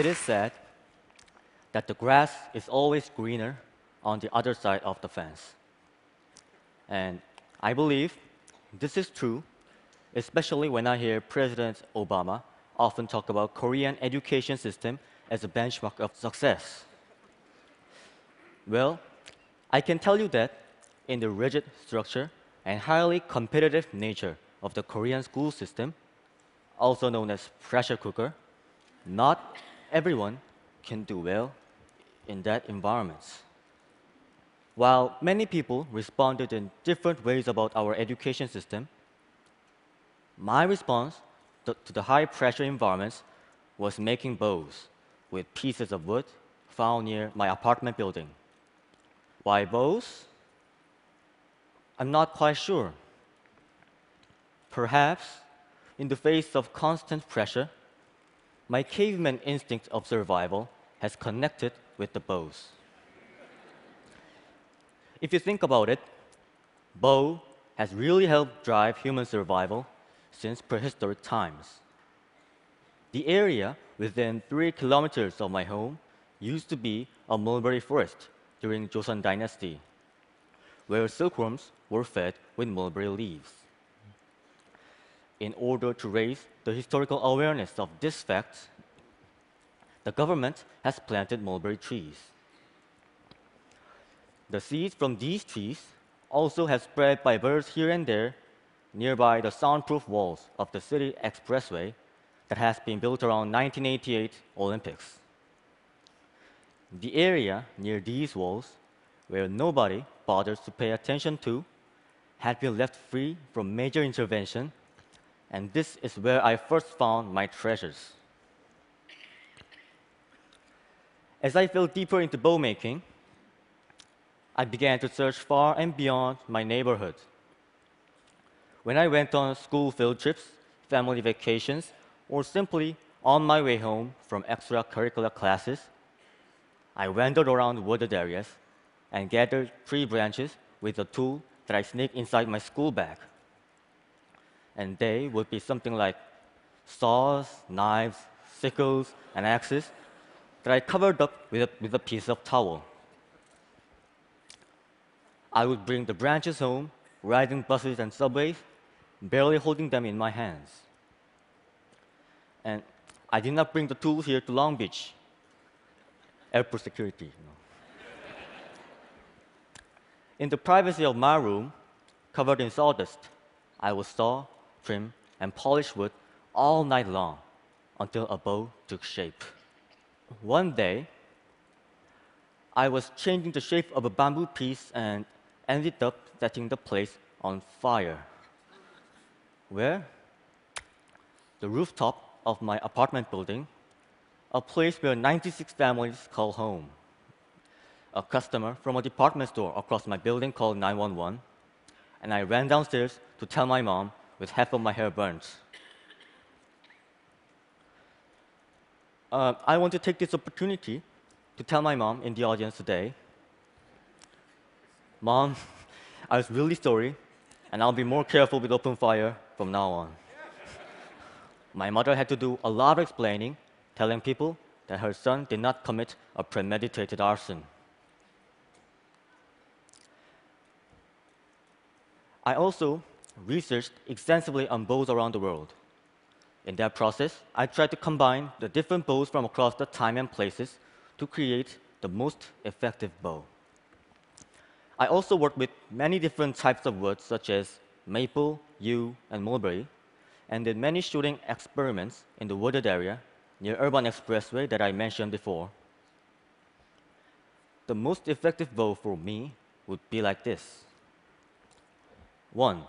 it is said that the grass is always greener on the other side of the fence. And I believe this is true, especially when I hear President Obama often talk about Korean education system as a benchmark of success. Well, I can tell you that in the rigid structure and highly competitive nature of the Korean school system, also known as pressure cooker, not everyone can do well in that environment. While many people responded in different ways about our education system, my response to, the high pressure environments was making bows with pieces of wood found near my apartment building. Why bows? I'm not quite sure. Perhaps in the face of constant pressure, my caveman instinct of survival has connected with the bows. If you think about it, bow has really helped drive human survival since prehistoric times. The area within three kilometers of my home used to be a mulberry forest during Joseon Dynasty, where silkworms were fed with mulberry leaves. In order to raise the historical awareness of this fact, the government has planted mulberry trees. The seeds from these trees also have spread by birds here and there nearby the soundproof walls of the city expressway that has been built around 1988 Olympics. The area near these walls, where nobody bothers to pay attention to, had been left free from major intervention, and this is where I first found my treasures. As I fell deeper into bow making, I began to search far and beyond my neighborhood. When I went on school field trips, family vacations, or simply on my way home from extracurricular classes, I wandered around wooded areas and gathered tree branches with a tool that I sneaked inside my school bag. And they would be something like saws, knives, sickles, and axes that I covered up with a, with a piece of towel. I would bring the branches home, riding buses and subways, barely holding them in my hands. And I did not bring the tools here to Long Beach. Airport security. You know. in the privacy of my room, covered in sawdust, I would saw, trim, and polish wood all night long until a bow took shape. One day, I was changing the shape of a bamboo piece and ended up setting the place on fire. Where? The rooftop of my apartment building, a place where 96 families call home. A customer from a department store across my building called 911, and I ran downstairs to tell my mom with half of my hair burnt. Uh, I want to take this opportunity to tell my mom in the audience today Mom, I was really sorry, and I'll be more careful with open fire from now on. my mother had to do a lot of explaining, telling people that her son did not commit a premeditated arson. I also researched extensively on bows around the world. In that process, I tried to combine the different bows from across the time and places to create the most effective bow. I also worked with many different types of woods, such as maple, yew, and mulberry, and did many shooting experiments in the wooded area near Urban Expressway that I mentioned before. The most effective bow for me would be like this. One,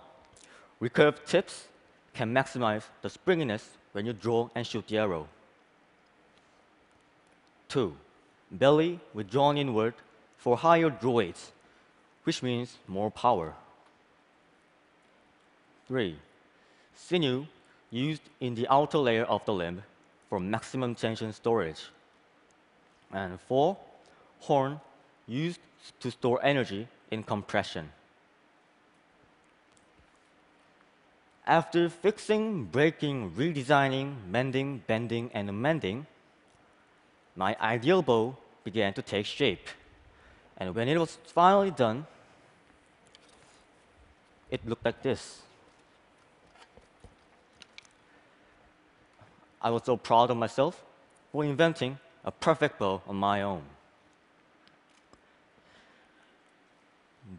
recurved tips can maximize the springiness when you draw and shoot the arrow. Two, belly with drawn inward for higher draw weights, which means more power. Three, sinew used in the outer layer of the limb for maximum tension storage. And four, horn used to store energy in compression. After fixing, breaking, redesigning, mending, bending, and amending, my ideal bow began to take shape. And when it was finally done, it looked like this. I was so proud of myself for inventing a perfect bow on my own.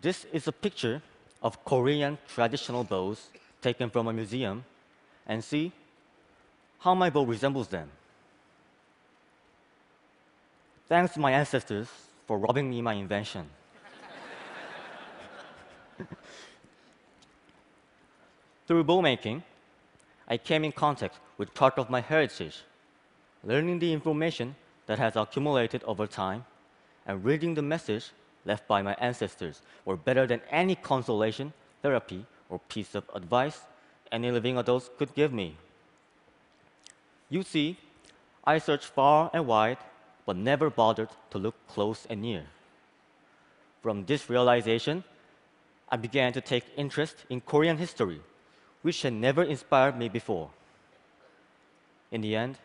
This is a picture of Korean traditional bows taken from a museum, and see how my bow resembles them. Thanks to my ancestors for robbing me my invention. Through bow making, I came in contact with part of my heritage, learning the information that has accumulated over time and reading the message left by my ancestors were better than any consolation, therapy, or piece of advice any living adults could give me. You see, I searched far and wide, but never bothered to look close and near. From this realization, I began to take interest in Korean history, which had never inspired me before. In the end,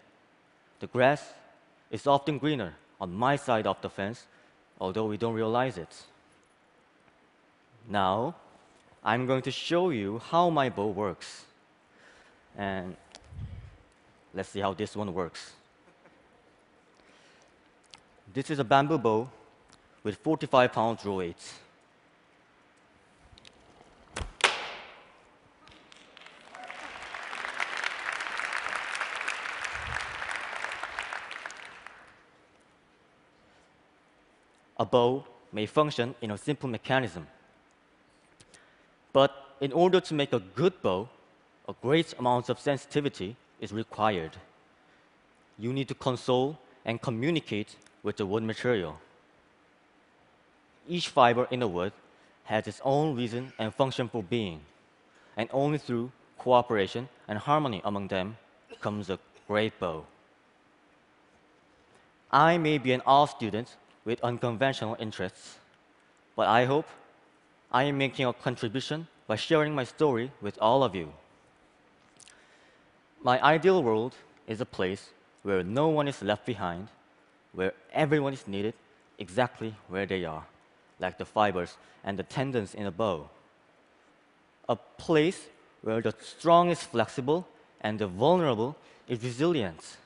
the grass is often greener on my side of the fence, although we don't realize it. Now, I'm going to show you how my bow works. And let's see how this one works. This is a bamboo bow with 45 pound draw weights. A bow may function in a simple mechanism. In order to make a good bow, a great amount of sensitivity is required. You need to console and communicate with the wood material. Each fiber in the wood has its own reason and function for being, and only through cooperation and harmony among them comes a great bow. I may be an art student with unconventional interests, but I hope I am making a contribution by sharing my story with all of you. My ideal world is a place where no one is left behind, where everyone is needed exactly where they are, like the fibers and the tendons in a bow. A place where the strong is flexible and the vulnerable is resilient.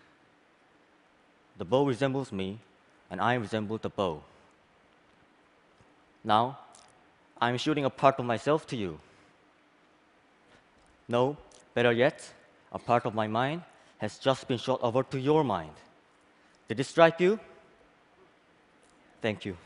The bow resembles me, and I resemble the bow. Now, I'm shooting a part of myself to you. No, better yet, a part of my mind has just been shot over to your mind. Did it strike you? Thank you.